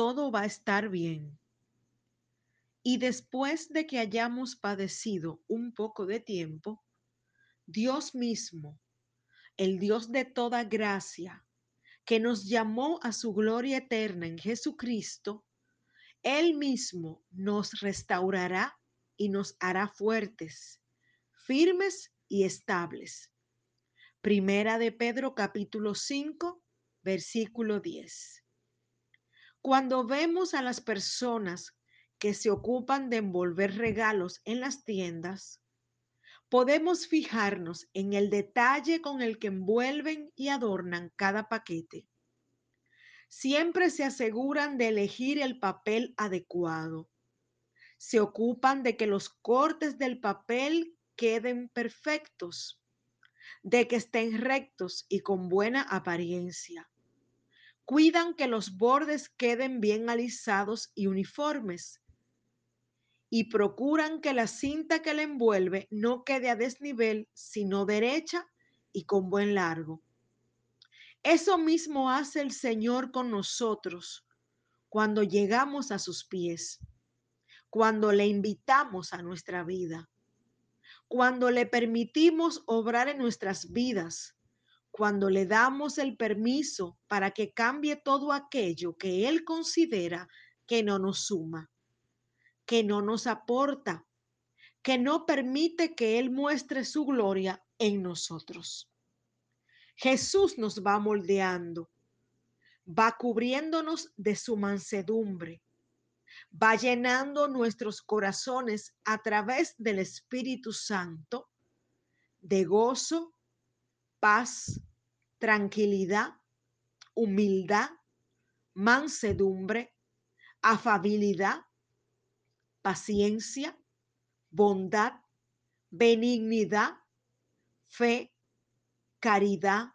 todo va a estar bien. Y después de que hayamos padecido un poco de tiempo, Dios mismo, el Dios de toda gracia, que nos llamó a su gloria eterna en Jesucristo, Él mismo nos restaurará y nos hará fuertes, firmes y estables. Primera de Pedro capítulo 5, versículo 10. Cuando vemos a las personas que se ocupan de envolver regalos en las tiendas, podemos fijarnos en el detalle con el que envuelven y adornan cada paquete. Siempre se aseguran de elegir el papel adecuado. Se ocupan de que los cortes del papel queden perfectos, de que estén rectos y con buena apariencia. Cuidan que los bordes queden bien alisados y uniformes y procuran que la cinta que la envuelve no quede a desnivel, sino derecha y con buen largo. Eso mismo hace el Señor con nosotros cuando llegamos a sus pies, cuando le invitamos a nuestra vida, cuando le permitimos obrar en nuestras vidas, cuando le damos el permiso para que cambie todo aquello que Él considera que no nos suma que no nos aporta, que no permite que Él muestre su gloria en nosotros. Jesús nos va moldeando, va cubriéndonos de su mansedumbre, va llenando nuestros corazones a través del Espíritu Santo de gozo, paz, tranquilidad, humildad, mansedumbre, afabilidad, paciencia, bondad, benignidad, fe, caridad,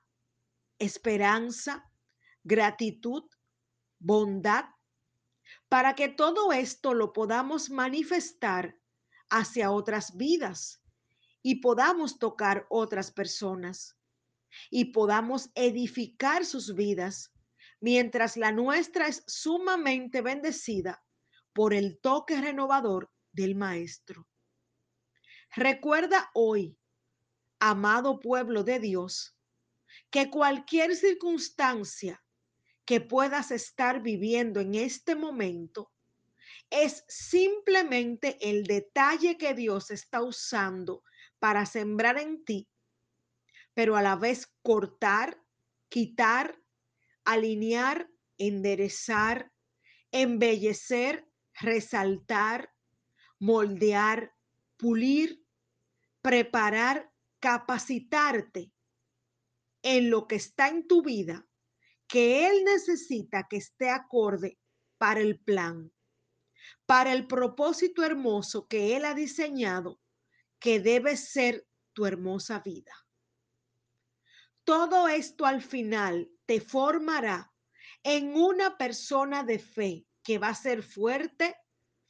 esperanza, gratitud, bondad, para que todo esto lo podamos manifestar hacia otras vidas y podamos tocar otras personas y podamos edificar sus vidas mientras la nuestra es sumamente bendecida por el toque renovador del Maestro. Recuerda hoy, amado pueblo de Dios, que cualquier circunstancia que puedas estar viviendo en este momento es simplemente el detalle que Dios está usando para sembrar en ti, pero a la vez cortar, quitar, alinear, enderezar, embellecer resaltar, moldear, pulir, preparar, capacitarte en lo que está en tu vida que Él necesita que esté acorde para el plan, para el propósito hermoso que Él ha diseñado, que debe ser tu hermosa vida. Todo esto al final te formará en una persona de fe que va a ser fuerte,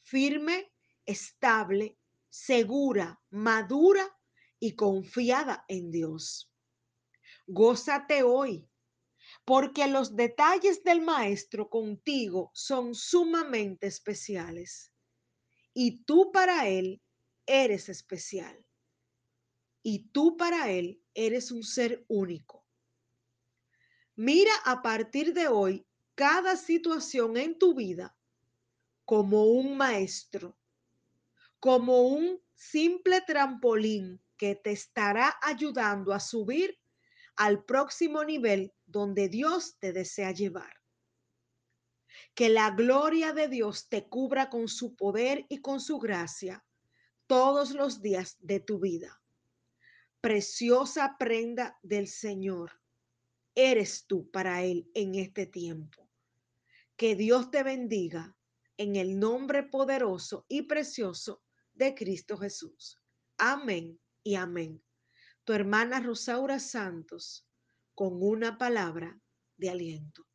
firme, estable, segura, madura y confiada en Dios. Gózate hoy, porque los detalles del Maestro contigo son sumamente especiales. Y tú para Él eres especial. Y tú para Él eres un ser único. Mira a partir de hoy cada situación en tu vida como un maestro, como un simple trampolín que te estará ayudando a subir al próximo nivel donde Dios te desea llevar. Que la gloria de Dios te cubra con su poder y con su gracia todos los días de tu vida. Preciosa prenda del Señor, eres tú para Él en este tiempo. Que Dios te bendiga en el nombre poderoso y precioso de Cristo Jesús. Amén y amén. Tu hermana Rosaura Santos con una palabra de aliento.